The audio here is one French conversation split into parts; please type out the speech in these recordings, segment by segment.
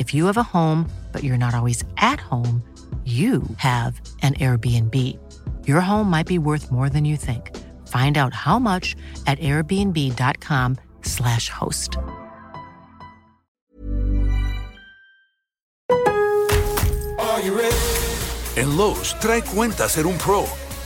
If you have a home, but you're not always at home, you have an Airbnb. Your home might be worth more than you think. Find out how much at airbnb.com/slash host. En Lowe's, trae cuenta ser un pro.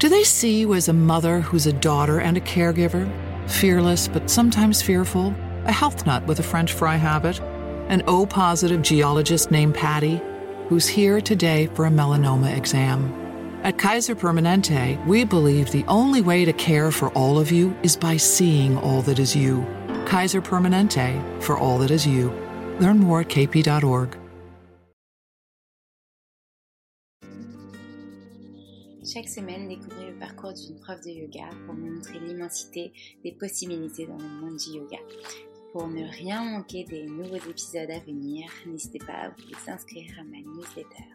Do they see you as a mother who's a daughter and a caregiver? Fearless, but sometimes fearful? A health nut with a French fry habit? An O positive geologist named Patty, who's here today for a melanoma exam? At Kaiser Permanente, we believe the only way to care for all of you is by seeing all that is you. Kaiser Permanente, for all that is you. Learn more at kp.org. Chaque semaine, découvrez le parcours d'une prof de yoga pour me montrer l'immensité des possibilités dans le monde du yoga. Pour ne rien manquer des nouveaux épisodes à venir, n'hésitez pas à vous inscrire à ma newsletter.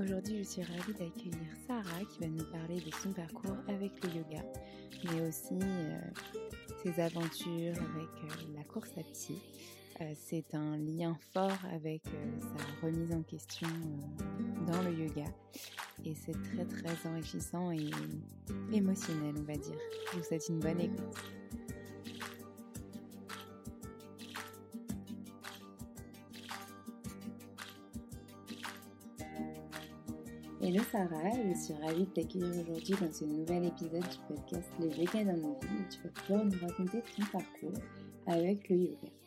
Aujourd'hui, je suis ravie d'accueillir Sarah qui va nous parler de son parcours avec le yoga, mais aussi euh, ses aventures avec euh, la course à pied c'est un lien fort avec euh, sa remise en question euh, dans le yoga. Et c'est très très enrichissant et émotionnel, on va dire. Je vous souhaite une bonne écoute. Hello Sarah, je suis ravie de t'accueillir aujourd'hui dans ce nouvel épisode du podcast Le yoga dans nos vies. Tu vas pouvoir nous raconter ton parcours avec le yoga.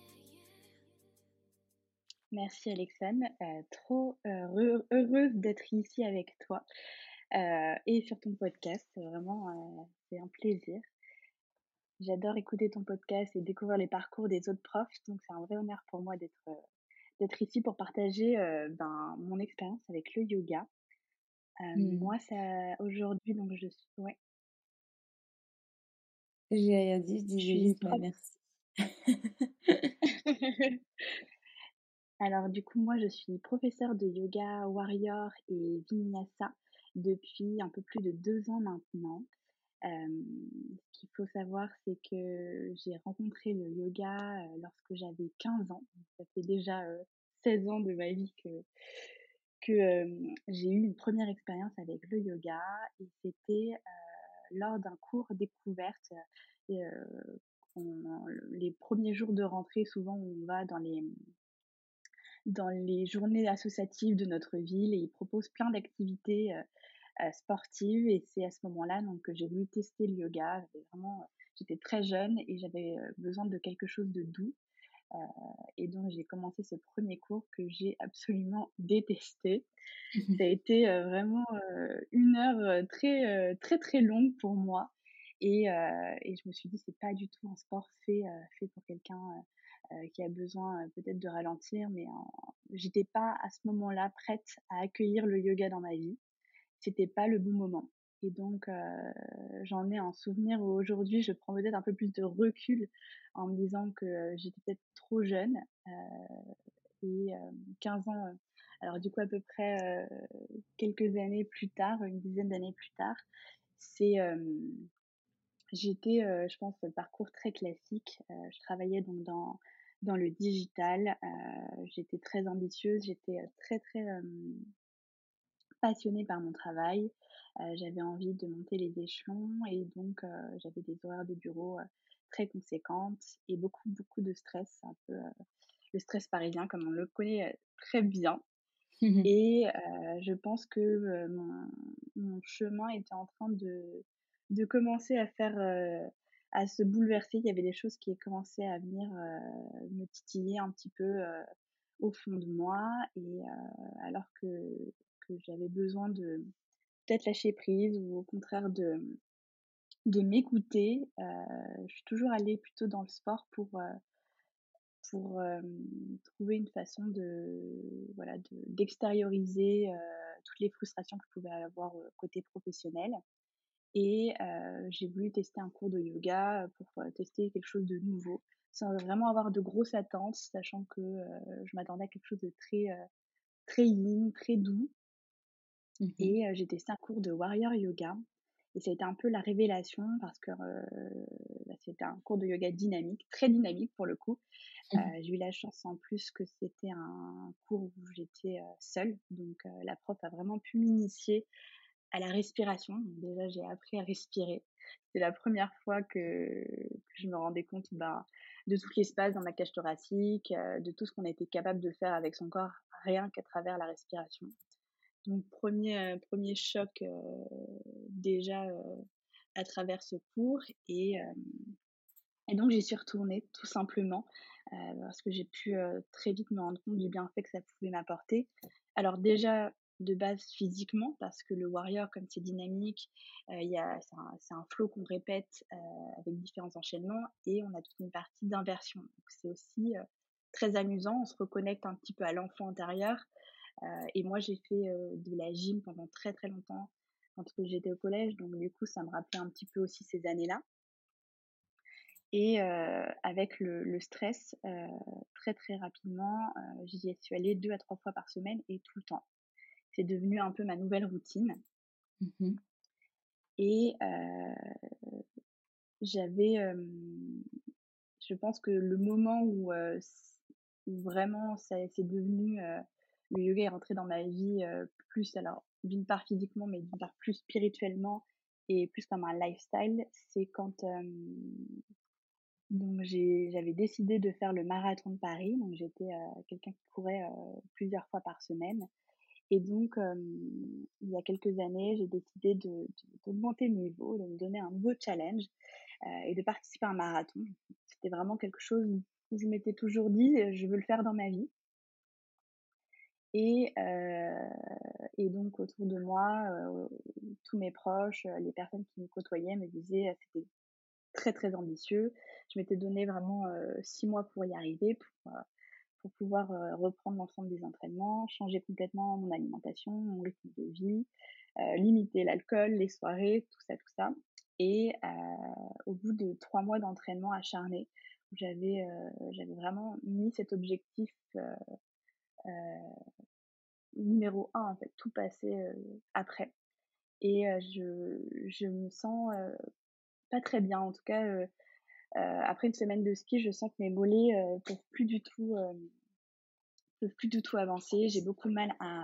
Merci Alexane, euh, trop euh, heureuse d'être ici avec toi euh, et sur ton podcast. Vraiment, c'est un plaisir. J'adore écouter ton podcast et découvrir les parcours des autres profs, donc c'est un vrai honneur pour moi d'être d'être ici pour partager ben, mon expérience avec le yoga. Mmh. Moi, ça aujourd'hui, donc je suis. Ouais. J'ai rien dit, je disais juste merci. Alors du coup, moi, je suis professeure de yoga warrior et vinyasa depuis un peu plus de deux ans maintenant. ce qu'il faut savoir, c'est que j'ai rencontré le yoga lorsque j'avais 15 ans. Ça fait déjà 16 ans de ma vie que, que j'ai eu une première expérience avec le yoga et c'était lors d'un cours découverte. les premiers jours de rentrée, souvent, on va dans les dans les journées associatives de notre ville et ils proposent plein d'activités euh, euh, sportives et c'est à ce moment-là donc que j'ai voulu tester le yoga. Vraiment, j'étais très jeune et j'avais euh, besoin de quelque chose de doux. et donc j'ai commencé ce premier cours que j'ai absolument détesté. Ça a été vraiment une heure très très très longue pour moi et, et je me suis dit c'est pas du tout un sport fait fait pour quelqu'un qui a besoin peut-être de ralentir, mais j'étais pas à ce moment-là prête à accueillir le yoga dans ma vie. C'était pas le bon moment. Et donc, j'en ai un souvenir où aujourd'hui, je prends peut-être un peu plus de recul en me disant que j'étais peut-être trop jeune. et 15 ans, alors du coup, à peu près quelques années plus tard, une dizaine d'années plus tard, c'est. J'étais, je pense, parcours très classique. je travaillais donc dans, dans le digital. j'étais très ambitieuse, j'étais très, très passionnée par mon travail. j'avais envie de monter les échelons et donc j'avais des horaires de bureau très conséquentes et beaucoup, beaucoup de stress, un peu le stress parisien comme on le connaît très bien. et je pense que mon, mon, chemin était en train de, de commencer à faire, à se bouleverser. Il y avait des choses qui commençaient à venir me titiller un petit peu au fond de moi et alors que que j'avais besoin de peut-être lâcher prise ou au contraire de, de m'écouter. je suis toujours allée plutôt dans le sport pour, pour trouver une façon de voilà d'extérioriser toutes les frustrations que je pouvais avoir côté professionnel. Et j'ai voulu tester un cours de yoga pour tester quelque chose de nouveau, sans vraiment avoir de grosses attentes, sachant que je m'attendais à quelque chose de très, très yin, très doux. Mmh et j'ai testé un cours de warrior yoga. Et ça a été un peu la révélation parce que bah, c'était un cours de yoga dynamique, très dynamique pour le coup. Mmh j'ai eu la chance en plus que c'était un cours où j'étais seule. Donc la prof a vraiment pu m'initier à la respiration. déjà, j'ai appris à respirer. C'est la première fois que, je me rendais compte ben, de tout l'espace dans ma cage thoracique, de tout ce qu'on était capable de faire avec son corps, rien qu'à travers la respiration. Donc premier, euh, premier choc euh, déjà euh, à travers ce cours et, et donc j'y suis retournée tout simplement parce que j'ai pu très vite me rendre compte du bienfait que ça pouvait m'apporter. Alors déjà de base physiquement parce que le warrior comme c'est dynamique, il y a c'est un, un, flow qu'on répète avec différents enchaînements et on a toute une partie d'inversion. Donc c'est aussi très amusant, on se reconnecte un petit peu à l'enfant intérieur euh, et moi, j'ai fait euh, de la gym pendant très très longtemps quand j'étais au collège, donc du coup, ça me rappelait un petit peu aussi ces années-là. Et euh, avec le, stress, très très rapidement, j'y suis allée deux à trois fois par semaine et tout le temps. C'est devenu un peu ma nouvelle routine. Mmh et j'avais, je pense que le moment où, où vraiment c'est devenu le yoga est rentré dans ma vie plus, alors d'une part physiquement, mais d'une part plus spirituellement et plus comme un lifestyle, c'est quand donc j'avais décidé de faire le marathon de Paris. Donc j'étais quelqu'un qui courait plusieurs fois par semaine. Et donc, il y a quelques années, j'ai décidé d'augmenter de, le niveau, de me donner un nouveau challenge et de participer à un marathon. C'était vraiment quelque chose où je m'étais toujours dit, je veux le faire dans ma vie. Et, et donc autour de moi, tous mes proches, les personnes qui me côtoyaient me disaient c'était très très ambitieux. Je m'étais donné vraiment six mois pour y arriver, pour, pour pouvoir reprendre l'ensemble des entraînements, changer complètement mon alimentation, mon rythme de vie, limiter l'alcool, les soirées, tout ça, tout ça. Et au bout de trois mois d'entraînement acharné, j'avais vraiment mis cet objectif numéro un, en fait, tout passer après. Et je, je me sens pas très bien. En tout cas, après une semaine de ski, je sens que mes mollets peuvent plus du tout peuvent plus du tout avancer. J'ai beaucoup de mal à,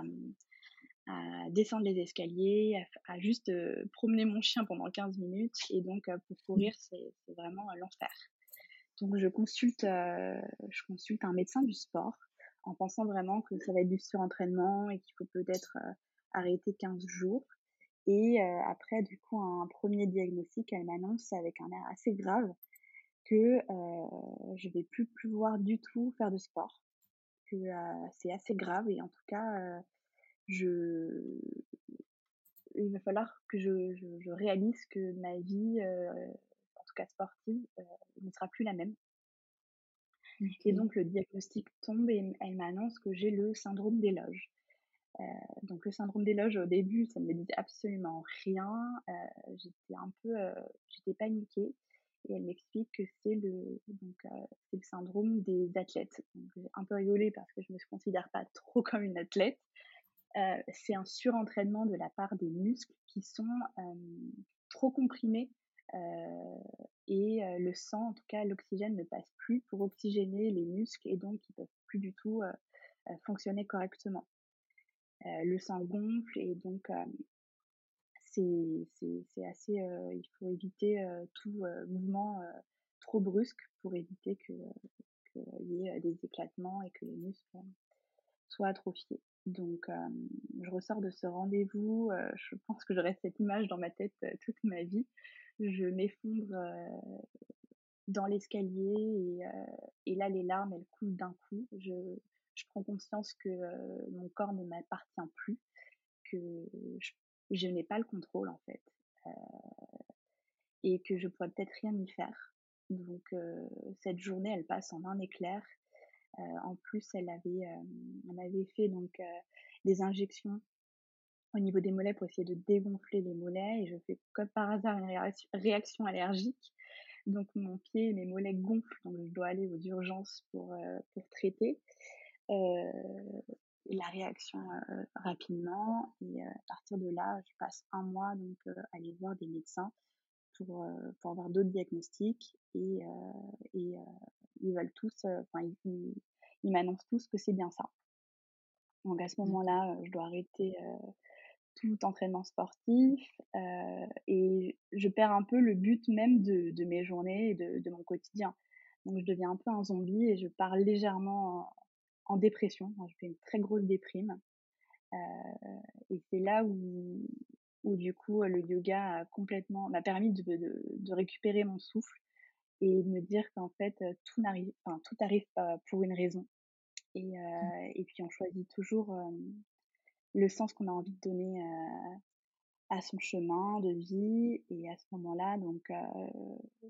à descendre les escaliers, à, juste promener mon chien pendant 15 minutes. Et donc, pour courir, c'est vraiment l'enfer. Donc, je consulte, je consulte un médecin du sport en pensant vraiment que ça va être du surentraînement et qu'il faut peut-être euh, arrêter 15 jours. Et euh, après, du coup, un premier diagnostic, elle m'annonce avec un air assez grave que je vais plus pouvoir du tout faire de sport, que c'est assez grave et en tout cas, je, il va falloir que je, je, réalise que ma vie, en tout cas sportive, ne sera plus la même. Et donc le diagnostic tombe et elle m'annonce que j'ai le syndrome des loges. Euh, donc le syndrome des loges au début, ça ne me disait absolument rien. Euh, j'étais un peu, euh, j'étais paniquée. Et elle m'explique que c'est le, donc, c'est le syndrome des athlètes. j'ai un peu rigolé parce que je me considère pas trop comme une athlète. c'est un surentraînement de la part des muscles qui sont trop comprimés et le sang, en tout cas l'oxygène ne passe plus pour oxygéner les muscles et donc ils peuvent plus du tout fonctionner correctement. Euh, le sang gonfle et donc euh, c'est assez, euh, il faut éviter tout mouvement trop brusque pour éviter qu'il y ait des éclatements et que les muscles soient atrophiés. Donc, je ressors de ce rendez-vous, je pense que j'aurai cette image dans ma tête toute ma vie. Je m'effondre dans l'escalier et, et, là, les larmes, elles coulent d'un coup. Je, je prends conscience que mon corps ne m'appartient plus, que je, n'ai pas le contrôle en fait, et que je pourrais peut-être rien y faire. Donc cette journée, elle passe en un éclair. en plus, elle avait, on avait fait donc des injections au niveau des mollets pour essayer de dégonfler les mollets et je fais comme par hasard une réaction allergique. Donc mon pied et mes mollets gonflent, donc je dois aller aux urgences pour, pour traiter. Euh, la réaction euh, rapidement et euh, à partir de là, je passe un mois donc à aller voir des médecins pour, pour avoir d'autres diagnostics et, et ils veulent tous, enfin ils, ils m'annoncent tous que c'est bien ça. Donc à ce mmh. moment-là, je dois arrêter tout entraînement sportif et je perds un peu le but même de, de mes journées et de, de, mon quotidien. Donc je deviens un peu un zombie et je pars légèrement en dépression. je fais une très grosse déprime. Euh, et c'est là où, où, du coup, le yoga a complètement m'a permis de, de, récupérer mon souffle et de me dire qu'en fait, tout n'arrive, enfin, tout arrive pas pour une raison. Et, mmh. euh, et puis, on choisit toujours le sens qu'on a envie de donner à son chemin de vie. Et à ce moment-là, donc,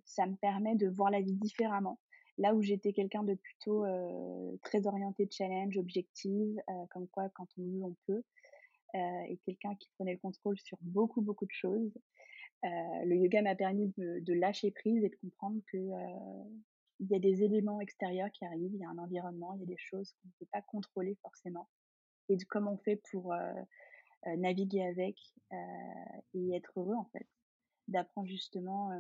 ça me permet de voir la vie différemment. Là où j'étais quelqu'un de plutôt très orienté challenge, objective, comme quoi quand on veut, on peut, et quelqu'un qui prenait le contrôle sur beaucoup, beaucoup de choses. le yoga m'a permis de, lâcher prise et de comprendre que il y a des éléments extérieurs qui arrivent, il y a un environnement, il y a des choses qu'on ne peut pas contrôler forcément, et de comment on fait pour naviguer avec et être heureux en fait, d'apprendre justement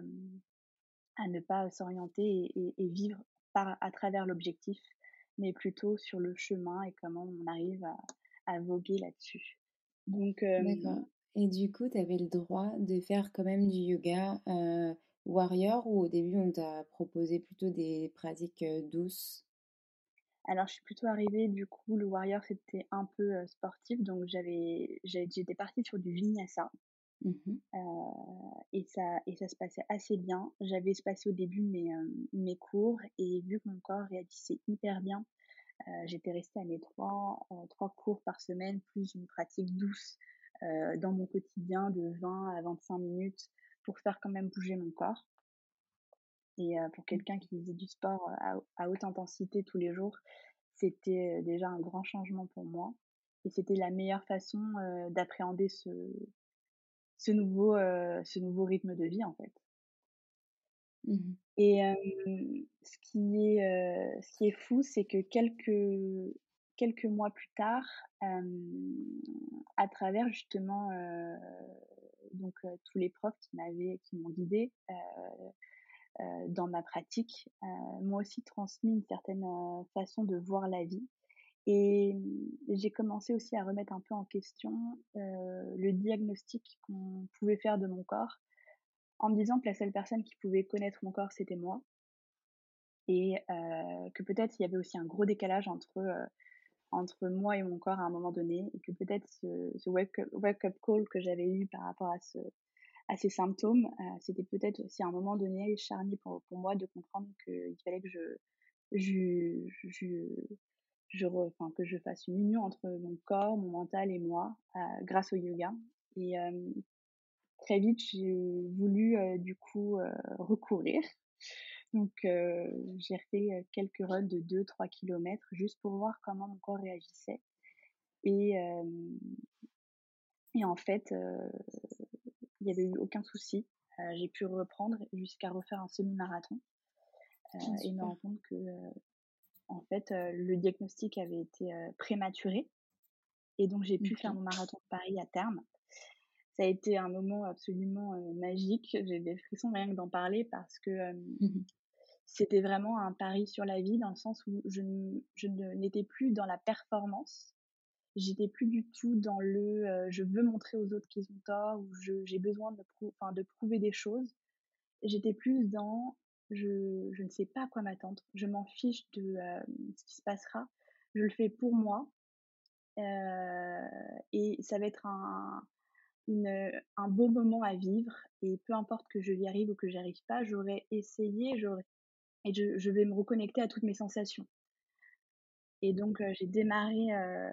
à ne pas s'orienter et, vivre par, à travers l'objectif, mais plutôt sur le chemin et comment on arrive à, voguer là-dessus. Donc, D'accord. Et du coup, tu avais le droit de faire quand même du yoga euh, warrior ou au début on t'a proposé plutôt des pratiques douces? Alors, je suis plutôt arrivée, du coup, le warrior, c'était un peu sportif, donc j'avais, j'étais partie sur du vinyasa. Mmh et, ça, et ça se passait assez bien. J'avais espacé au début mes, mes cours et vu que mon corps réagissait hyper bien, j'étais restée à mes trois, trois cours par semaine, plus une pratique douce dans mon quotidien de 20 à 25 minutes pour faire quand même bouger mon corps. Et pour mmh. quelqu'un qui faisait du sport à, à, haute intensité tous les jours, c'était déjà un grand changement pour moi. Et c'était la meilleure façon d'appréhender ce, ce nouveau, euh, ce nouveau rythme de vie en fait. Mmh et ce, qui est, euh, ce qui est fou, c'est que quelques, quelques mois plus tard, à travers justement donc tous les profs qui m'avaient, qui m'ont guidée dans ma pratique, m'ont aussi transmis une certaine façon de voir la vie et j'ai commencé aussi à remettre un peu en question le diagnostic qu'on pouvait faire de mon corps, en me disant que la seule personne qui pouvait connaître mon corps, c'était moi. Et que peut-être il y avait aussi un gros décalage entre, entre moi et mon corps à un moment donné, et que peut-être ce, ce wake-up call que j'avais eu par rapport à ce, à ces symptômes, c'était peut-être aussi à un moment donné charnier pour, pour moi de comprendre qu'il fallait que je, je, je, je enfin, que je fasse une union entre mon corps, mon mental et moi grâce au yoga. Et très vite, j'ai voulu du coup recourir. Donc, j'ai fait quelques runs de 2-3 km juste pour voir comment mon corps réagissait. Et, et en fait, il n'y avait eu aucun souci. j'ai pu reprendre jusqu'à refaire un semi-marathon ah, et me rendre compte que, en fait, le diagnostic avait été prématuré. Et donc, j'ai pu faire mon marathon de Paris à terme ça a été un moment absolument magique. J'ai des frissons rien que d'en parler parce que mmh c'était vraiment un pari sur la vie dans le sens où je, je n'étais plus dans la performance. J'étais plus du tout dans le je veux montrer aux autres qu'ils ont tort ou j'ai besoin de, de prouver des choses. J'étais plus dans je, ne sais pas à quoi m'attendre. Je m'en fiche de ce qui se passera. Je le fais pour moi. et ça va être un, beau moment à vivre et peu importe que je y arrive ou que j'y arrive pas, j'aurais essayé, et je, vais me reconnecter à toutes mes sensations. Et donc j'ai démarré, euh,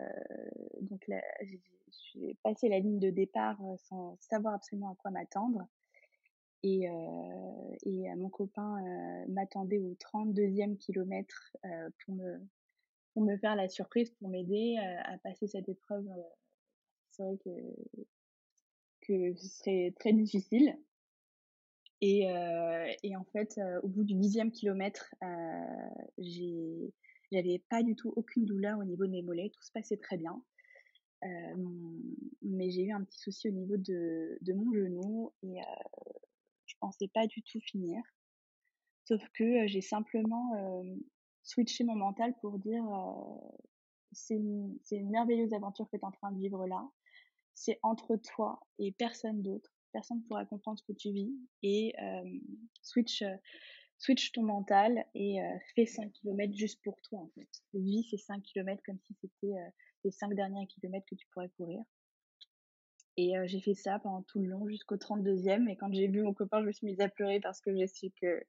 donc j'ai passé la ligne de départ sans savoir absolument à quoi m'attendre. Et, euh, et mon copain m'attendait au 32e kilomètre pour me pour me faire la surprise, pour m'aider à passer cette épreuve. C'est vrai que que ce serait très difficile. Et, euh, et en fait, euh, au bout du dixième kilomètre, euh, j'avais pas du tout aucune douleur au niveau de mes mollets, tout se passait très bien. Euh, mais j'ai eu un petit souci au niveau de, de mon genou et euh, pensais pas du tout finir. Sauf que j'ai simplement switché mon mental pour dire c'est une, merveilleuse aventure que tu es en train de vivre là c'est entre toi et personne d'autre. Personne ne pourra comprendre ce que tu vis. Et switch, switch ton mental et fais 5 km juste pour toi, en fait. Vis ces 5 km comme si c'était les 5 derniers kilomètres que tu pourrais courir. Et j'ai fait ça pendant tout le long jusqu'au 32e. Et quand j'ai vu mon copain, je me suis mise à pleurer parce que j'ai su que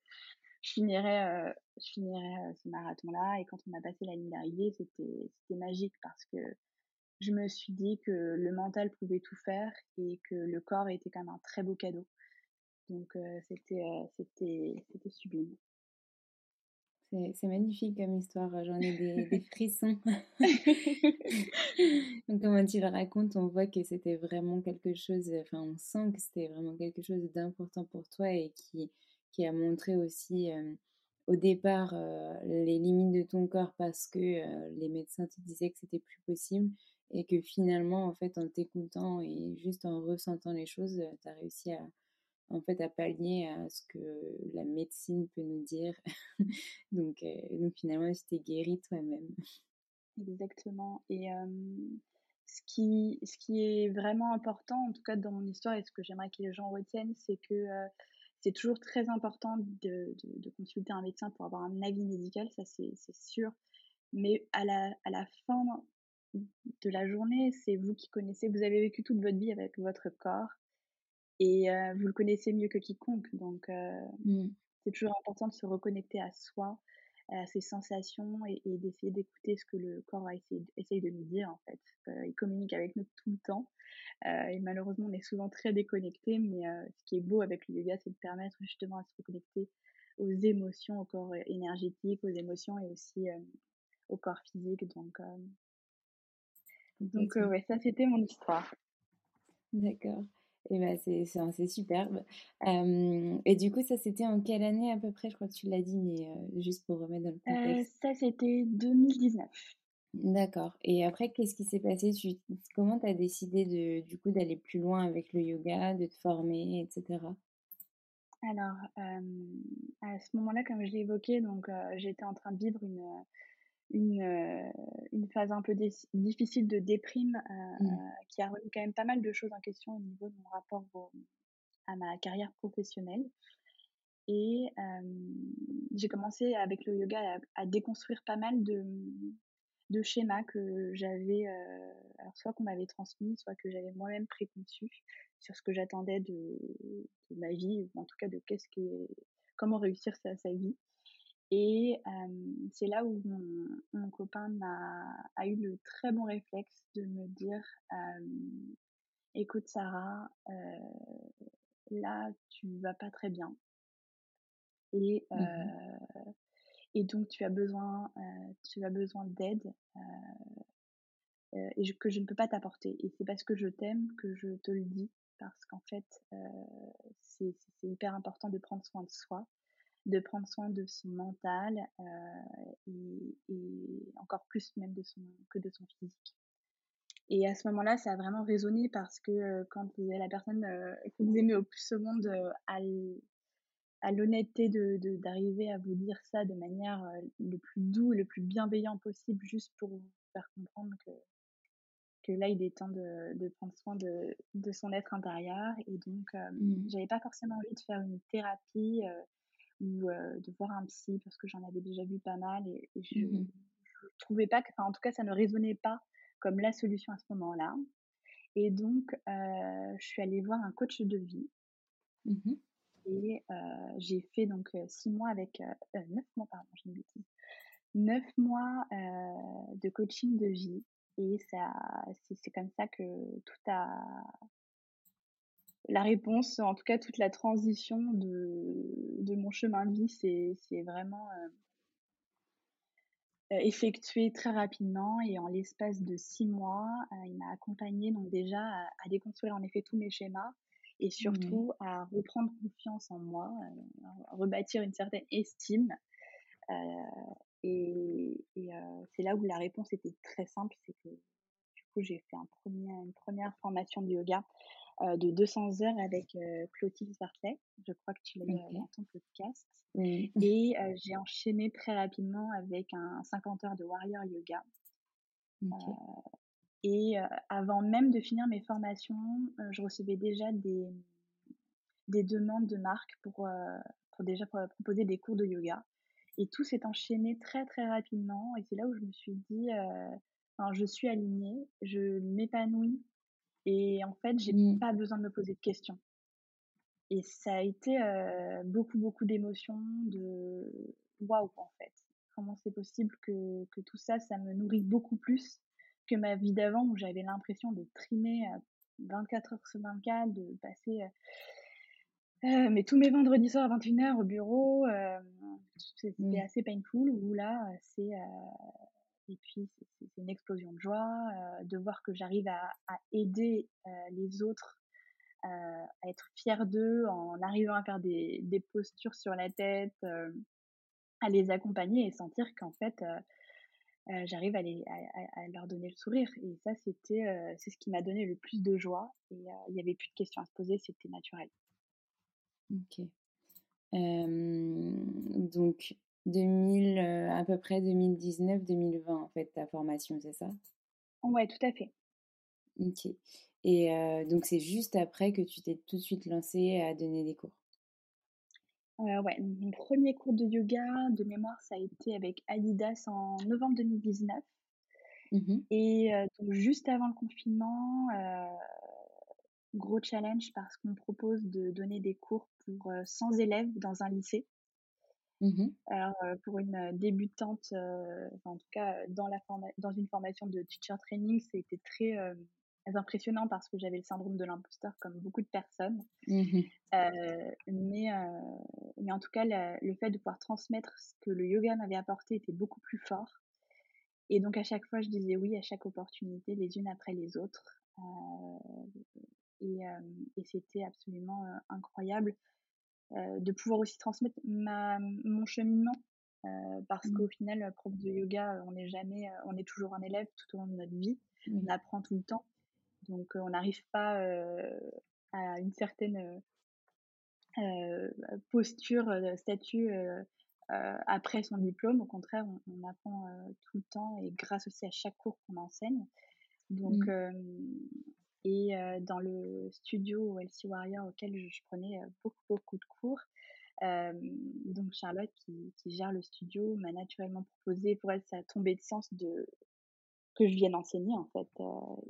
je finirais, je finirais ce marathon-là. Et quand on a passé la ligne d'arrivée, c'était magique parce que je me suis dit que le mental pouvait tout faire et que le corps était quand même un très beau cadeau. Donc euh, euh, c'était c'était sublime. C'est magnifique comme histoire, j'en ai des, des frissons. Donc, comment tu le racontes, on voit que c'était vraiment quelque chose, enfin, on sent que c'était vraiment quelque chose d'important pour toi et qui, qui a montré aussi euh, au départ les limites de ton corps parce que les médecins te disaient que c'était plus possible et que finalement, en fait, en t'écoutant et juste en ressentant les choses, tu as réussi à, en fait, à pallier à ce que la médecine peut nous dire. donc, donc, finalement, tu t'es guéri toi-même. Exactement. Et ce, qui, ce qui est vraiment important, en tout cas dans mon histoire, et ce que j'aimerais que les gens retiennent, c'est que c'est toujours très important de, de, de, consulter un médecin pour avoir un avis médical, ça c'est sûr. Mais à la, à la fin de la journée, c'est vous qui connaissez, vous avez vécu toute votre vie avec votre corps et euh, vous le connaissez mieux que quiconque. Donc, euh, mmh. c'est toujours important de se reconnecter à soi, à ses sensations et, d'essayer d'écouter ce que le corps a essayé, de nous dire en fait. Euh, il communique avec nous tout le temps et malheureusement, on est souvent très déconnecté, mais ce qui est beau avec le yoga, c'est de permettre justement à se reconnecter aux émotions, au corps énergétique, aux émotions et aussi au corps physique. Donc, donc, ouais, ça, c'était mon histoire. D'accord. Et bah, c'est superbe. et du coup, ça, c'était en quelle année à peu près? Je crois que tu l'as dit, mais juste pour remettre dans le contexte. ça, c'était 2019. D'accord. Et après, qu'est-ce qui s'est passé? Tu, Comment tu as décidé de, du coup d'aller plus loin avec le yoga, de te former, etc. Alors, à ce moment-là, comme je l'ai évoqué, donc j'étais en train de vivre une, une, euh, une phase un peu difficile de déprime euh, mmh. qui a remis quand même pas mal de choses en question au niveau de mon rapport à ma carrière professionnelle. Et j'ai commencé avec le yoga à, déconstruire pas mal de, de schémas que j'avais, soit qu'on m'avait transmis, soit que j'avais moi-même préconçu sur ce que j'attendais de, ma vie, ou en tout cas de qu'est-ce qui comment réussir sa, sa vie. Et c'est là où mon, copain a, a, eu le très bon réflexe de me dire Écoute, Sarah, là, tu vas pas très bien. Et, mmh et donc, tu as besoin, tu as besoin d'aide et que je ne peux pas t'apporter. Et c'est parce que je t'aime que je te le dis, parce qu'en fait, c'est hyper important de prendre soin de soi de prendre soin de son mental et, encore plus même de son, que de son physique. Et à ce moment-là, ça a vraiment résonné parce que quand vous avez la personne que vous aimez au plus au monde à l'honnêteté de d'arriver à vous dire ça de manière le plus doux, le plus bienveillant possible, juste pour vous faire comprendre que que là il est temps de, de prendre soin de, de, son être intérieur et donc mmh. j'avais pas forcément envie de faire une thérapie ou de voir un psy parce que j'en avais déjà vu pas mal et, je, ne mmh trouvais pas que, enfin en tout cas ça ne résonnait pas comme la solution à ce moment-là. Et donc je suis allée voir un coach de vie. Mmh et j'ai fait donc six mois avec neuf mois pardon j'ai une bêtise neuf mois de coaching de vie et ça c'est comme ça que tout a la réponse, en tout cas toute la transition de, de mon chemin de vie, c'est vraiment euh, euh, effectué très rapidement et en l'espace de six mois, euh, il m'a accompagné donc déjà à, déconstruire en effet tous mes schémas et surtout à reprendre confiance en moi, à rebâtir une certaine estime. et, c'est là où la réponse était très simple, c'est que du coup j'ai fait un premier, une première formation de yoga euh, de 200 heures avec euh, Clotilde Barclay. Je crois que tu l'as okay. dans ton podcast. Et euh, j'ai enchaîné très rapidement avec un 50 heures de Warrior Yoga. et avant même de finir mes formations, je recevais déjà des, des demandes de marques pour, pour déjà proposer des cours de yoga. Et tout s'est enchaîné très très rapidement. Et c'est là où je me suis dit, je suis alignée, je m'épanouis et en fait, j'ai mmh. pas besoin de me poser de questions. Et ça a été beaucoup, beaucoup d'émotions, de waouh, en fait. Comment c'est possible que, que, tout ça, ça me nourrit beaucoup plus que ma vie d'avant où j'avais l'impression de trimer 24 heures sur 24, de passer mais tous mes vendredis soirs à 21h au bureau. C'était mmh. assez painful, où là, c'est et puis, c'est une explosion de joie euh, de voir que j'arrive à, aider euh, les autres, euh, à être fière d'eux en arrivant à faire des, postures sur la tête, à les accompagner et sentir qu'en fait, j'arrive à, à, leur donner le sourire. Et ça, c'était c'est ce qui m'a donné le plus de joie. Et il n'y avait plus de questions à se poser, c'était naturel. Ok. donc, 2000, euh, à peu près 2019-2020, en fait, ta formation, c'est ça? Ouais, tout à fait. Ok. Et euh, donc, c'est juste après que tu t'es tout de suite lancée à donner des cours? Euh, Ouais, mon premier cours de yoga, de mémoire, ça a été avec Adidas en novembre 2019. Mmh Et donc, juste avant le confinement, gros challenge parce qu'on propose de donner des cours pour 100 élèves dans un lycée. Mmh Alors, pour une débutante, en tout cas dans, la dans une formation de teacher training, c'était très impressionnant parce que j'avais le syndrome de l'imposteur comme beaucoup de personnes. Mmh mais, mais en tout cas, le fait de pouvoir transmettre ce que le yoga m'avait apporté était beaucoup plus fort. Et donc à chaque fois, je disais oui à chaque opportunité, les unes après les autres. et, et c'était absolument incroyable de pouvoir aussi transmettre ma, mon cheminement. Euh, parce mmh. qu'au final, prof de yoga, on n'est jamais, euh, on est toujours un élève tout au long de notre vie. On apprend tout le temps. Donc, on n'arrive pas à une certaine posture, statut après son diplôme. Au contraire, on, apprend tout le temps et grâce aussi à chaque cours qu'on enseigne. Donc, mmh. Et dans le studio LC Warrior auquel je, prenais beaucoup, beaucoup de cours, donc Charlotte qui, qui, gère le studio m'a naturellement proposé, pour elle ça a tombé de sens de, que je vienne enseigner en fait.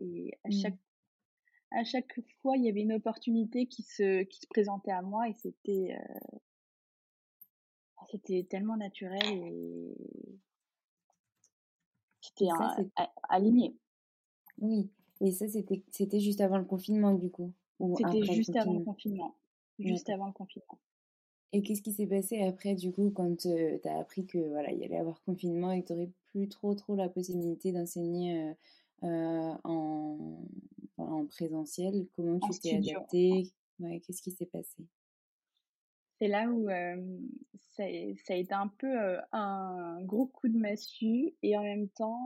et à chaque, mmh. à chaque fois, il y avait une opportunité qui se, qui se présentait à moi et c'était c'était tellement naturel et c'était aligné. Oui, et ça, c'était, c'était juste avant le confinement, du coup C'était juste avant le confinement. Juste avant le confinement. Et qu'est-ce qui s'est passé après, du coup, quand tu as appris que voilà, il y allait avoir confinement et que tu n'aurais plus trop, trop la possibilité d'enseigner en, en présentiel? Comment tu t'es adapté ouais, Qu'est-ce qui s'est passé? C'est là où ça, ça, a été un peu un gros coup de massue et en même temps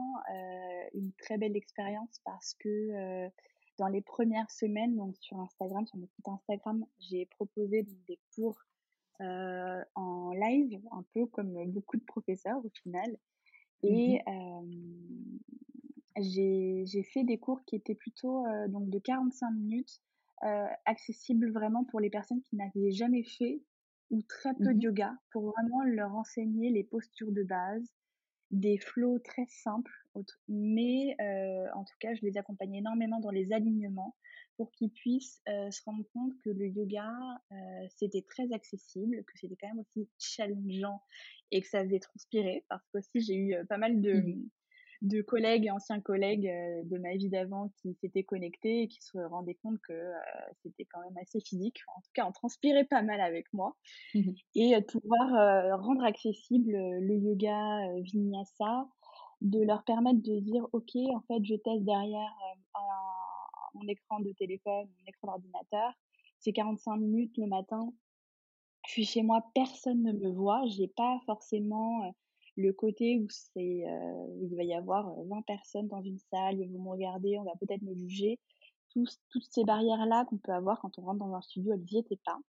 une très belle expérience parce que dans les premières semaines, donc sur Instagram, sur mon compte Instagram, j'ai proposé des cours en live, un peu comme beaucoup de professeurs au final. Mmh et j'ai fait des cours qui étaient plutôt donc de 45 minutes, accessibles vraiment pour les personnes qui n'avaient jamais fait ou très peu de mmh yoga pour vraiment leur enseigner les postures de base, des flots très simples, mais en tout cas, je les accompagne énormément dans les alignements pour qu'ils puissent se rendre compte que le yoga, c'était très accessible, que c'était quand même aussi challengeant et que ça faisait transpirer, parce que aussi j'ai eu pas mal de, mmh de collègues et anciens collègues euh, de ma vie d'avant qui s'étaient connectés et qui se rendaient compte que euh, c'était quand même assez physique. En tout cas, on transpirait pas mal avec moi. Mmh et de pouvoir rendre accessible le yoga vinyasa, de leur permettre de dire, OK, en fait, je teste derrière mon écran de téléphone, mon écran d'ordinateur. C'est 45 minutes le matin. Je suis chez moi, personne ne me voit. J'ai pas forcément le côté où c'est euh, il va y avoir 20 personnes dans une salle, ils vont me regarder, on va peut-être me juger. toutes ces barrières-là qu'on peut avoir quand on rentre dans un studio, elles n'y étaient pas.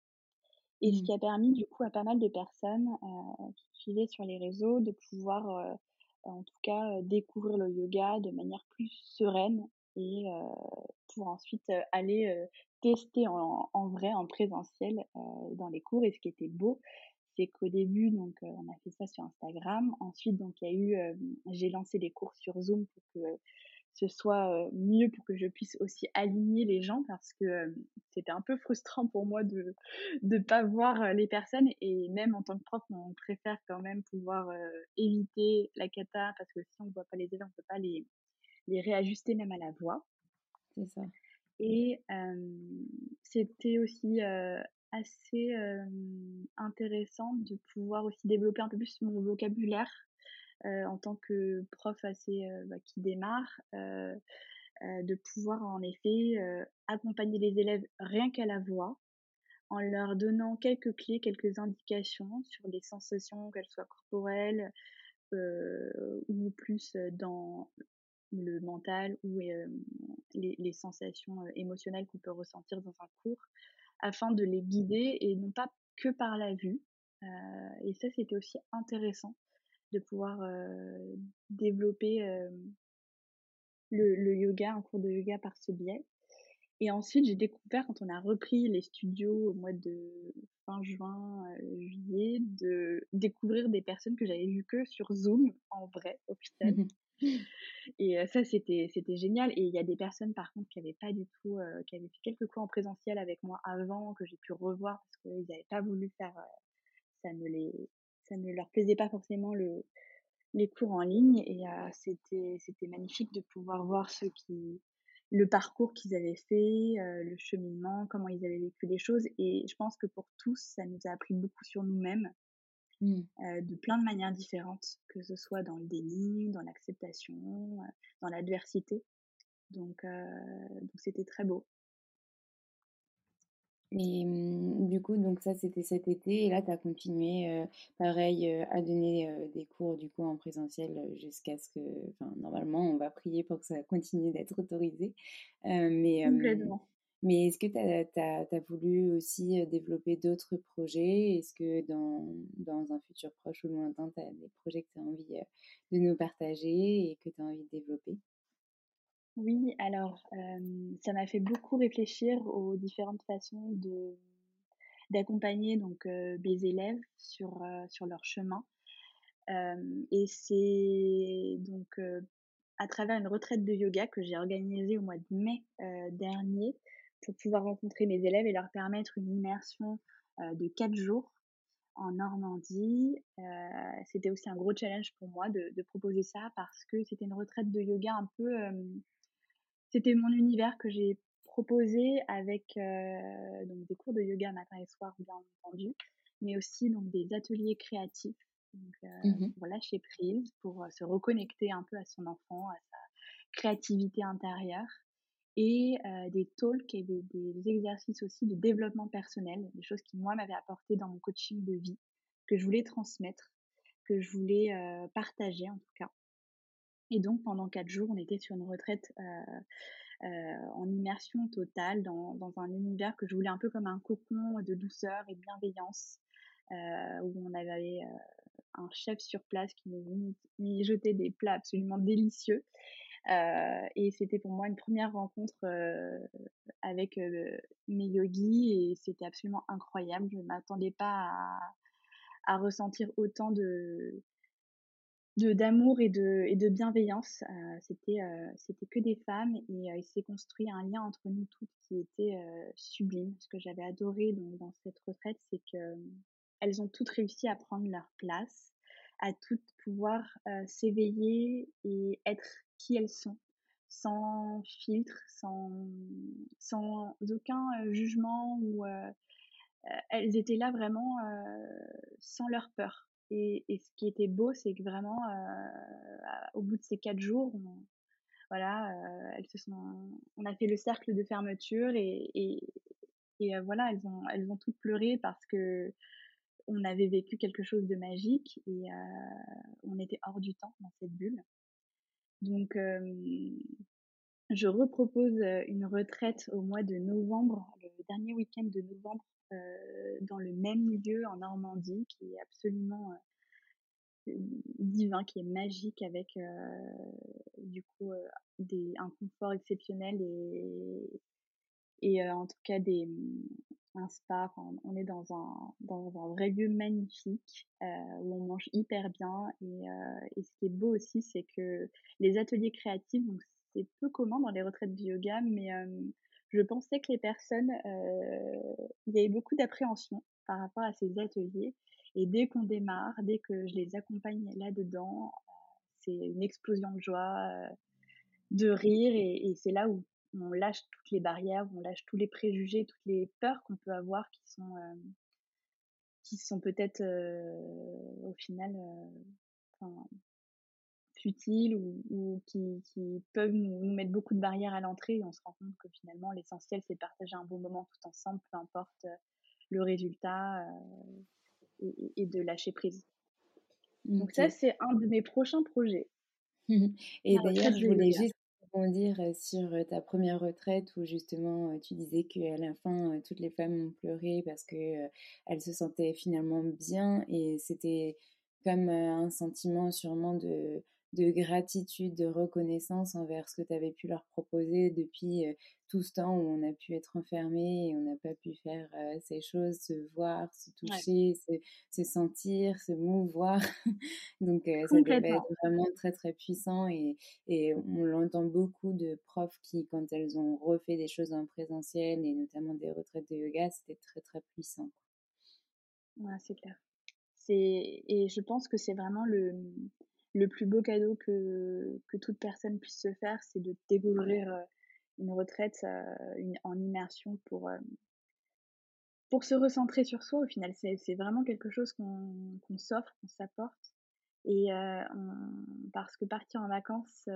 Et ce mmh. qui a permis du coup à pas mal de personnes euh, qui suivaient sur les réseaux de pouvoir euh, en tout cas découvrir le yoga de manière plus sereine et pour ensuite aller tester en, en, vrai, en présentiel dans les cours. Et ce qui était beau, c'est qu'au début, donc, euh, on a fait ça sur Instagram. Ensuite, donc, il y a eu, euh, j'ai lancé des cours sur Zoom pour que ce soit euh, mieux, pour que je puisse aussi aligner les gens parce que c'était un peu frustrant pour moi de ne pas voir les personnes. Et même en tant que prof, on préfère quand même pouvoir éviter la cata parce que si on ne voit pas les élèves, on ne peut pas les, les réajuster même à la voix. C'est ça. Et c'était aussi assez intéressant de pouvoir aussi développer un peu plus mon vocabulaire en tant que prof assez bah, qui démarre, de pouvoir en effet accompagner les élèves rien qu'à la voix, en leur donnant quelques clés, quelques indications sur les sensations, qu'elles soient corporelles ou plus dans le mental ou les, les, sensations émotionnelles qu'on peut ressentir dans un cours afin de les guider et non pas que par la vue. Euh, et ça, c'était aussi intéressant de pouvoir euh, développer euh, le, yoga, un cours de yoga par ce biais. Et ensuite, j'ai découvert, quand on a repris les studios au mois de fin juin, juillet, de découvrir des personnes que j'avais vues que sur Zoom, en vrai, au final. Mmh et ça, c'était, génial. Et il y a des personnes, par contre, qui n'avaient pas du tout, qui avaient fait quelques cours en présentiel avec moi avant, que j'ai pu revoir parce qu'ils n'avaient pas voulu faire, ça ne les, ça ne leur plaisait pas forcément le, les cours en ligne. Et c'était, c'était magnifique de pouvoir voir ceux qui, le parcours qu'ils avaient fait, le cheminement, comment ils avaient vécu les choses. Et je pense que pour tous, ça nous a appris beaucoup sur nous-mêmes Mmh. de plein de manières différentes, que ce soit dans le déni, dans l'acceptation, dans l'adversité. Donc, c'était très beau. Et mmh, du coup, donc ça c'était cet été, et là tu as continué pareil à donner des cours du coup en présentiel jusqu'à ce que, normalement on va prier pour que ça continue d'être autorisé. mais mais est-ce que tu as, voulu aussi développer d'autres projets? Est-ce que dans, un futur proche ou lointain, tu as des projets que tu as envie de nous partager et que tu as envie de développer? Oui, alors ça m'a fait beaucoup réfléchir aux différentes façons d'accompagner mes élèves sur, sur leur chemin. et c'est donc à travers une retraite de yoga que j'ai organisée au mois de mai dernier pour pouvoir rencontrer mes élèves et leur permettre une immersion de quatre jours en Normandie. c'était aussi un gros challenge pour moi de, de proposer ça parce que c'était une retraite de yoga un peu... c'était mon univers que j'ai proposé avec donc des cours de yoga matin et soir bien entendu, mais aussi donc des ateliers créatifs. Donc, mmh pour lâcher prise, pour se reconnecter un peu à son enfant, à sa créativité intérieure et des talks et des, exercices aussi de développement personnel, des choses qui moi m'avaient apporté dans mon coaching de vie, que je voulais transmettre, que je voulais partager en tout cas. Et donc pendant quatre jours, on était sur une retraite en immersion totale dans, dans, un univers que je voulais un peu comme un cocon de douceur et de bienveillance, où on avait un chef sur place qui nous jetait des plats absolument délicieux. Euh, et c'était pour moi une première rencontre euh, avec euh, mes yogis et c'était absolument incroyable. Je ne m'attendais pas à, ressentir autant de d'amour et de, et de bienveillance. c'était c'était que des femmes et il s'est construit un lien entre nous toutes qui était sublime. Ce que j'avais adoré dans cette retraite, c'est que elles ont toutes réussi à prendre leur place, à toutes pouvoir s'éveiller et être qui elles sont, sans filtre, sans, sans aucun jugement ou elles étaient là vraiment sans leur peur. Et, et, ce qui était beau, c'est que vraiment, au bout de ces quatre jours, on, voilà, elles se sont, on a fait le cercle de fermeture et, et, et voilà, elles ont, elles ont toutes pleuré parce que on avait vécu quelque chose de magique et on était hors du temps dans cette bulle. Donc, je repropose une retraite au mois de novembre, le dernier week-end de novembre, dans le même lieu en Normandie, qui est absolument divin, qui est magique, avec du coup des, un confort exceptionnel et, et en tout cas des, un spa. on est dans un, dans un vrai lieu magnifique euh, où on mange hyper bien. Et, euh, et, ce qui est beau aussi, c'est que les ateliers créatifs, donc c'est peu commun dans les retraites de yoga, mais euh, je pensais que les personnes, il y avait beaucoup d'appréhension par rapport à ces ateliers. Et dès qu'on démarre, dès que je les accompagne là-dedans, c'est une explosion de joie, de rire, et, et c'est là où on lâche toutes les barrières, on lâche tous les préjugés, toutes les peurs qu'on peut avoir qui sont, euh, qui sont peut-être euh, au final euh, futiles ou, qui, peuvent nous, mettre beaucoup de barrières à l'entrée et on se rend compte que finalement l'essentiel c'est de partager un bon moment tout ensemble, peu importe le résultat et, de lâcher prise. Donc ça c'est un de mes prochains projets. et d'ailleurs je voulais juste sur ta première retraite où justement tu disais qu'à la fin toutes les femmes ont pleuré parce que elles se sentaient finalement bien et c'était comme un sentiment sûrement de de gratitude, de reconnaissance envers ce que tu avais pu leur proposer depuis tout ce temps où on a pu être enfermé et on n'a pas pu faire ces choses, se voir, se toucher, se, sentir, se mouvoir. Donc ça devait être vraiment très très puissant et, et on l'entend beaucoup de profs qui, quand elles ont refait des choses en présentiel et notamment des retraites de yoga, c'était très très puissant. Ouais, c'est clair. Et je pense que c'est vraiment le, le plus beau cadeau que, que toute personne puisse se faire, c'est de découvrir euh, une retraite euh, en immersion pour, euh, pour se recentrer sur soi. Au final, c'est vraiment quelque chose qu'on s'offre, qu'on s'apporte. Et parce que partir en vacances,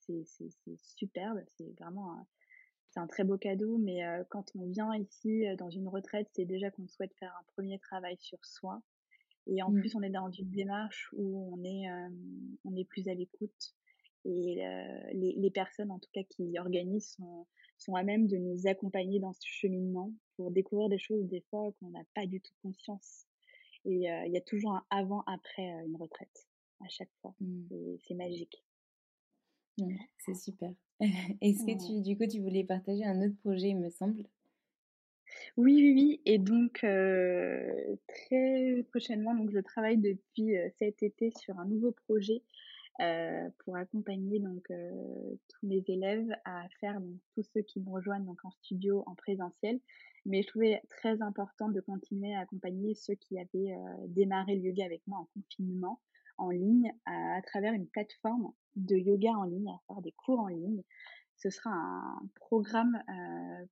c'est superbe, c'est vraiment un, un très beau cadeau. Mais quand on vient ici dans une retraite, c'est déjà qu'on souhaite faire un premier travail sur soi et en mmh. plus, on est dans une démarche où on est, on est plus à l'écoute. Et les, les, personnes, en tout cas, qui organisent, sont, sont à même de nous accompagner dans ce cheminement pour découvrir des choses, des fois, qu'on n'a pas du tout conscience. Et il y a toujours un avant-après une retraite, à chaque fois. Mmh. Et c'est magique. c'est super. Est-ce que tu, du coup, tu voulais partager un autre projet, il me semble? Oui, oui, oui. Et donc, très prochainement, donc je travaille depuis cet été sur un nouveau projet pour accompagner donc tous mes élèves à faire donc, tous ceux qui me rejoignent donc en studio en présentiel. Mais je trouvais très important de continuer à accompagner ceux qui avaient démarré le yoga avec moi en confinement en ligne à, travers une plateforme de yoga en ligne, à faire des cours en ligne. Ce sera un programme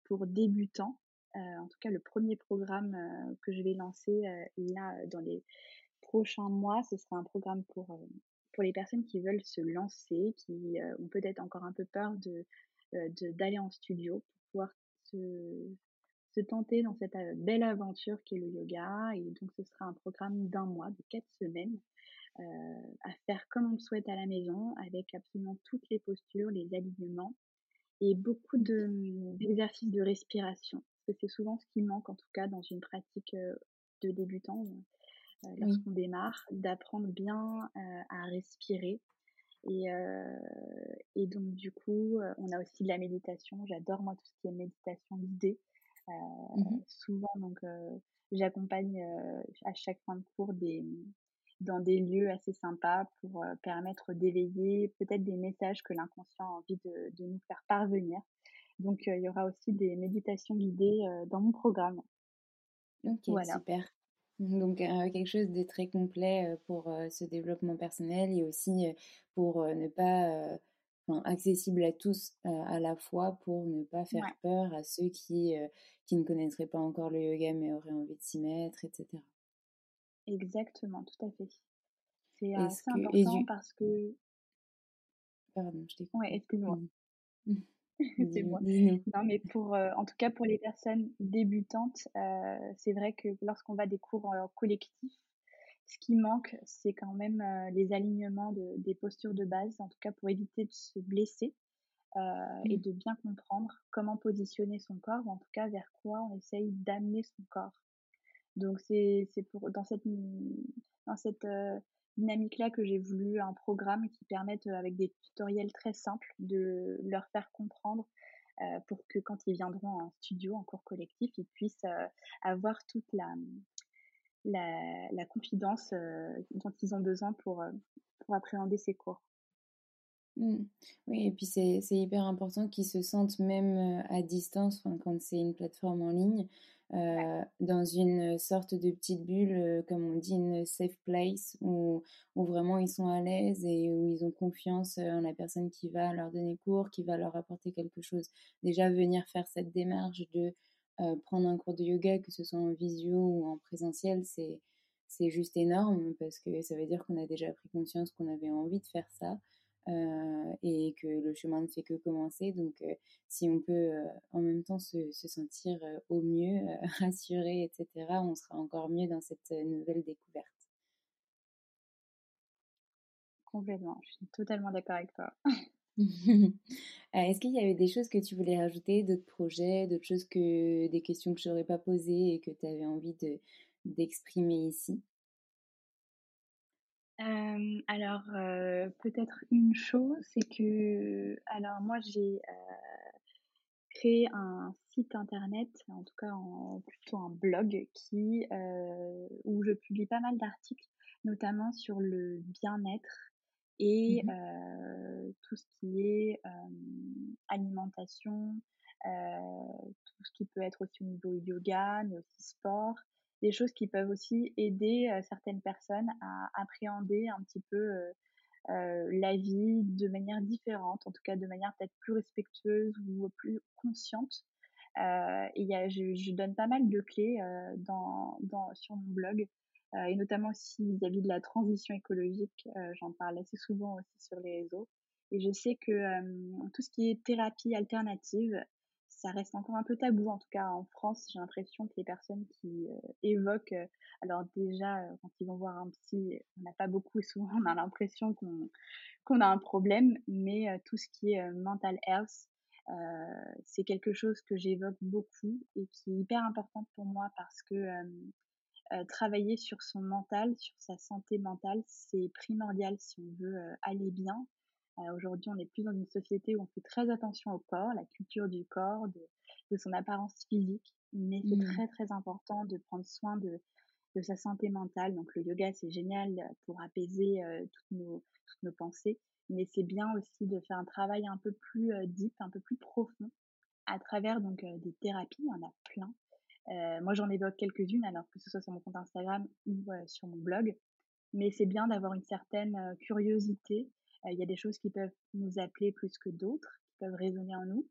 pour débutants, en tout cas le premier programme que je vais lancer là dans les prochains mois. Ce sera un programme pour pour les personnes qui veulent se lancer, qui ont peut-être encore un peu peur de d'aller en studio pour pouvoir se, se tenter dans cette belle aventure qui est le yoga. Et donc, ce sera un programme d'un mois, de quatre semaines, à faire comme on le souhaite à la maison, avec absolument toutes les postures, les alignements et beaucoup d'exercices de, respiration. Parce que c'est souvent ce qui manque, en tout cas, dans une pratique de débutant, lorsqu'on démarre, d'apprendre bien à respirer. Et, et donc, du coup, on a aussi de la méditation. J'adore, moi, tout ce qui est méditation guidée. Mmh souvent, donc, j'accompagne à chaque fin de cours des, dans des lieux assez sympas pour permettre d'éveiller peut-être des messages que l'inconscient a envie de, de, nous faire parvenir. Donc, il y aura aussi des méditations guidées dans mon programme. Ok, super. Donc, quelque chose de très complet pour ce développement personnel et aussi pour ne pas enfin, accessible à tous à la fois pour ne pas faire peur à ceux qui, qui ne connaîtraient pas encore le yoga mais auraient envie de s'y mettre, etc. Exactement, tout à fait. C'est assez important parce que... Pardon, je t'écoute. Ouais, excuse-moi. C'est moi. Non, mais pour, en tout cas pour les personnes débutantes, c'est vrai que lorsqu'on va des cours collectifs, ce qui manque, c'est quand même les alignements de, des postures de base, en tout cas pour éviter de se blesser et mmh. de bien comprendre comment positionner son corps, ou en tout cas vers quoi on essaye d'amener son corps. Donc c'est pour dans cette dans cette dynamique-là que j'ai voulu un programme qui permette avec des tutoriels très simples de leur faire comprendre pour que quand ils viendront en studio, en cours collectif, ils puissent avoir toute la la, la confidence dont ils ont besoin pour appréhender ces cours. Mmh. Oui, et puis c'est hyper important qu'ils se sentent même à distance quand c'est une plateforme en ligne, euh, dans une sorte de petite bulle, comme on dit, une safe place, où, où vraiment ils sont à l'aise et où ils ont confiance en la personne qui va leur donner cours, qui va leur apporter quelque chose. Déjà, venir faire cette démarche de prendre un cours de yoga, que ce soit en visio ou en présentiel, c'est juste énorme parce que ça veut dire qu'on a déjà pris conscience qu'on avait envie de faire ça euh, et que le chemin ne fait que commencer. Donc, euh, si on peut euh, en même temps se, se sentir au mieux, rassuré, etc., on sera encore mieux dans cette nouvelle découverte. Complètement, je suis totalement d'accord avec toi. Est-ce qu'il y avait des choses que tu voulais rajouter, d'autres projets, d'autres choses que des questions que je n'aurais pas posées et que tu avais envie de d'exprimer ici? Alors, peut-être une chose, c'est que, alors moi j'ai créé un site internet, en tout cas en, plutôt un blog, qui où je publie pas mal d'articles, notamment sur le bien-être et mmh tout ce qui est alimentation, tout ce qui peut être aussi au niveau yoga, mais aussi sport des choses qui peuvent aussi aider certaines personnes à appréhender un petit peu la vie de manière différente, en tout cas de manière peut-être plus respectueuse ou plus consciente. Euh, et je, donne pas mal de clés sur mon blog, et notamment aussi vis-à-vis de la transition écologique. J'en parle assez souvent aussi sur les réseaux. Et je sais que tout ce qui est thérapie alternative, ça reste encore un peu tabou, en tout cas en France, j'ai l'impression que les personnes qui euh, évoquent, euh, alors déjà, euh, quand ils vont voir un psy, on n'a pas beaucoup, et souvent on a l'impression qu'on qu'on a un problème, mais tout ce qui est mental health, c'est quelque chose que j'évoque beaucoup et qui est hyper important pour moi parce que travailler sur son mental, sur sa santé mentale, c'est primordial si on veut aller bien, euh, aujourd'hui, on est plus dans une société où on fait très attention au corps, la culture du corps, de, de son apparence physique, mais c'est mmh. très très important de prendre soin de, de sa santé mentale. Donc le yoga, c'est génial pour apaiser toutes, nos, toutes nos pensées, mais c'est bien aussi de faire un travail un peu plus deep, un peu plus profond à travers donc des thérapies, il y en a plein. moi, j'en évoque quelques-unes, alors que ce soit sur mon compte Instagram ou sur mon blog. Mais c'est bien d'avoir une certaine curiosité. Il y a des choses qui peuvent nous appeler plus que d'autres, qui peuvent résonner en nous.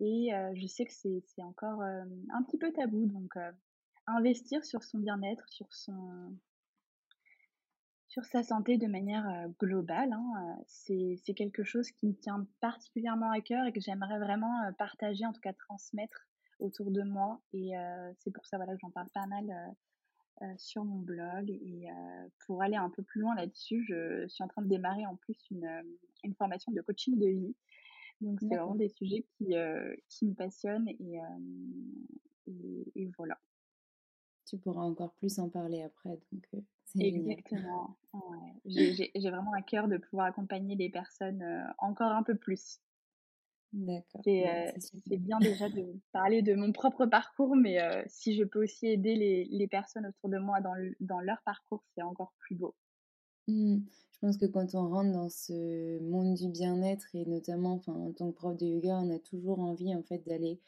Et je sais que c'est encore un petit peu tabou, donc investir sur son bien-être, sur sur sa santé de manière globale, hein, c'est quelque chose qui me tient particulièrement à cœur et que j'aimerais vraiment partager, en tout cas transmettre autour de moi. Et c'est pour ça voilà, que j'en parle pas mal sur mon blog. Et pour aller un peu plus loin là-dessus, je suis en train de démarrer en plus une, une formation de coaching de vie. Donc c'est vraiment des sujets qui, qui me passionnent et, et, voilà. Tu pourras encore plus en parler après. Donc, Exactement. J'ai vraiment à cœur de pouvoir accompagner les personnes encore un peu plus. D'accord. C'est bien déjà de parler de mon propre parcours, mais si je peux aussi aider les, les personnes autour de moi dans, dans leur parcours, c'est encore plus beau. Mmh. Je pense que quand on rentre dans ce monde du bien-être et notamment enfin, en tant que prof de yoga, on a toujours envie en fait d'aller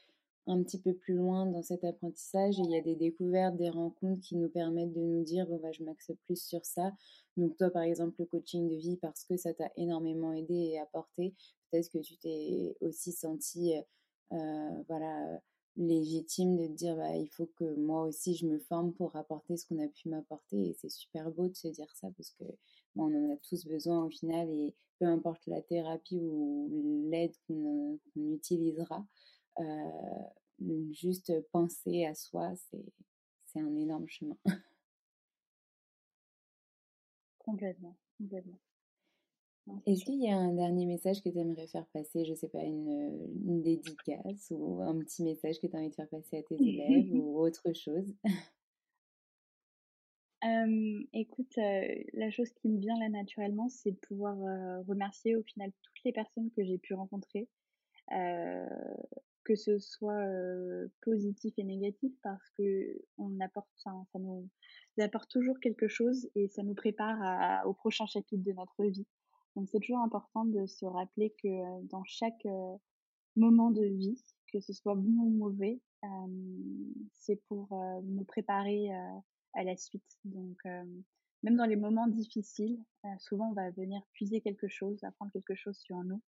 un petit peu plus loin dans cet apprentissage et il y a des découvertes, des rencontres qui nous permettent de nous dire bon bah je m'axe plus sur ça. Donc toi par exemple le coaching de vie parce que ça t'a énormément aidé et apporté, peut-être que tu t'es aussi senti euh, voilà légitime de te dire bah, il faut que moi aussi je me forme pour apporter ce qu'on a pu m'apporter et c'est super beau de se dire ça parce que on en a tous besoin au final et peu importe la thérapie ou l'aide qu'on utilisera euh, juste penser à soi c'est un énorme chemin. Complètement complètement. Est-ce qu'il y a un dernier message que tu aimerais faire passer, je ne sais pas, une, dédicace ou un petit message que tu as envie de faire passer à tes élèves ou autre chose? Écoute, la chose qui me vient là naturellement, c'est de pouvoir remercier au final toutes les personnes que j'ai pu rencontrer, que ce soit positif et négatif, parce que on apporte, ça, ça nous apporte toujours quelque chose et ça nous prépare au prochain chapitre de notre vie. Donc c'est toujours important de se rappeler que dans chaque moment de vie, que ce soit bon ou mauvais, c'est pour nous préparer à la suite. Donc même dans les moments difficiles, souvent on va venir puiser quelque chose, apprendre quelque chose sur nous.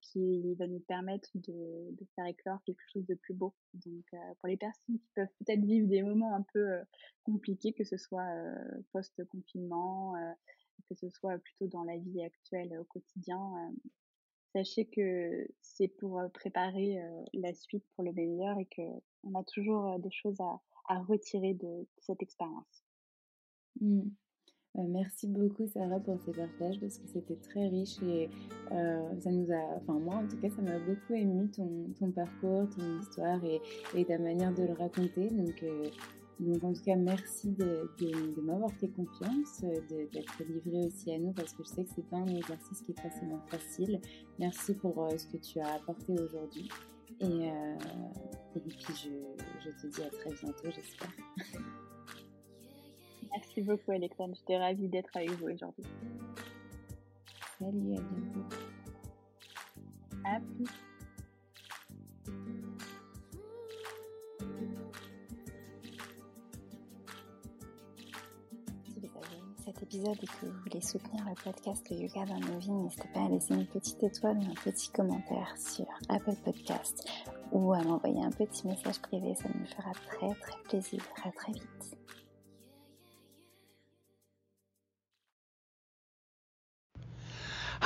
Qui va nous permettre de, de, faire éclore quelque chose de plus beau. Donc, pour les personnes qui peuvent peut-être vivre des moments un peu compliqués, que ce soit post-confinement, que ce soit plutôt dans la vie actuelle au quotidien, euh, sachez que c'est pour euh, préparer euh, la suite pour le meilleur et qu'on a toujours des choses à, à retirer de cette expérience. Mmh. Merci beaucoup Sarah pour ces partages parce que c'était très riche et ça nous a, enfin moi en tout cas ça m'a beaucoup ému ton, parcours, ton histoire et, ta manière de le raconter. Donc donc en tout cas, merci de, m'avoir fait confiance, d'être livré aussi à nous parce que je sais que c'est pas un exercice qui est forcément facile. Merci pour euh, ce que tu as apporté aujourd'hui. Euh, et puis je, te dis à très bientôt, j'espère. Merci beaucoup Alexandre, j'étais ravie d'être avec vous aujourd'hui. Salut, à bientôt. À plus. épisode et que vous voulez soutenir le podcast Le Yoga dans nos vies, n'hésitez pas à laisser une petite étoile ou un petit commentaire sur Apple Podcast ou à m'envoyer un petit message privé, ça me fera très très plaisir. À très vite.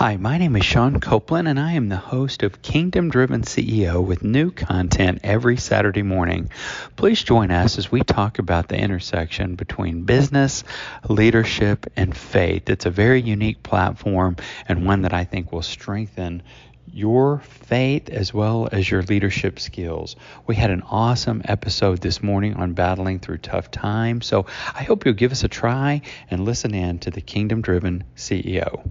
Hi, my name is Sean Copeland, and I am the host of Kingdom Driven CEO with new content every Saturday morning. Please join us as we talk about the intersection between business, leadership, and faith. It's a very unique platform and one that I think will strengthen your faith as well as your leadership skills. We had an awesome episode this morning on battling through tough times, so I hope you'll give us a try and listen in to the Kingdom Driven CEO.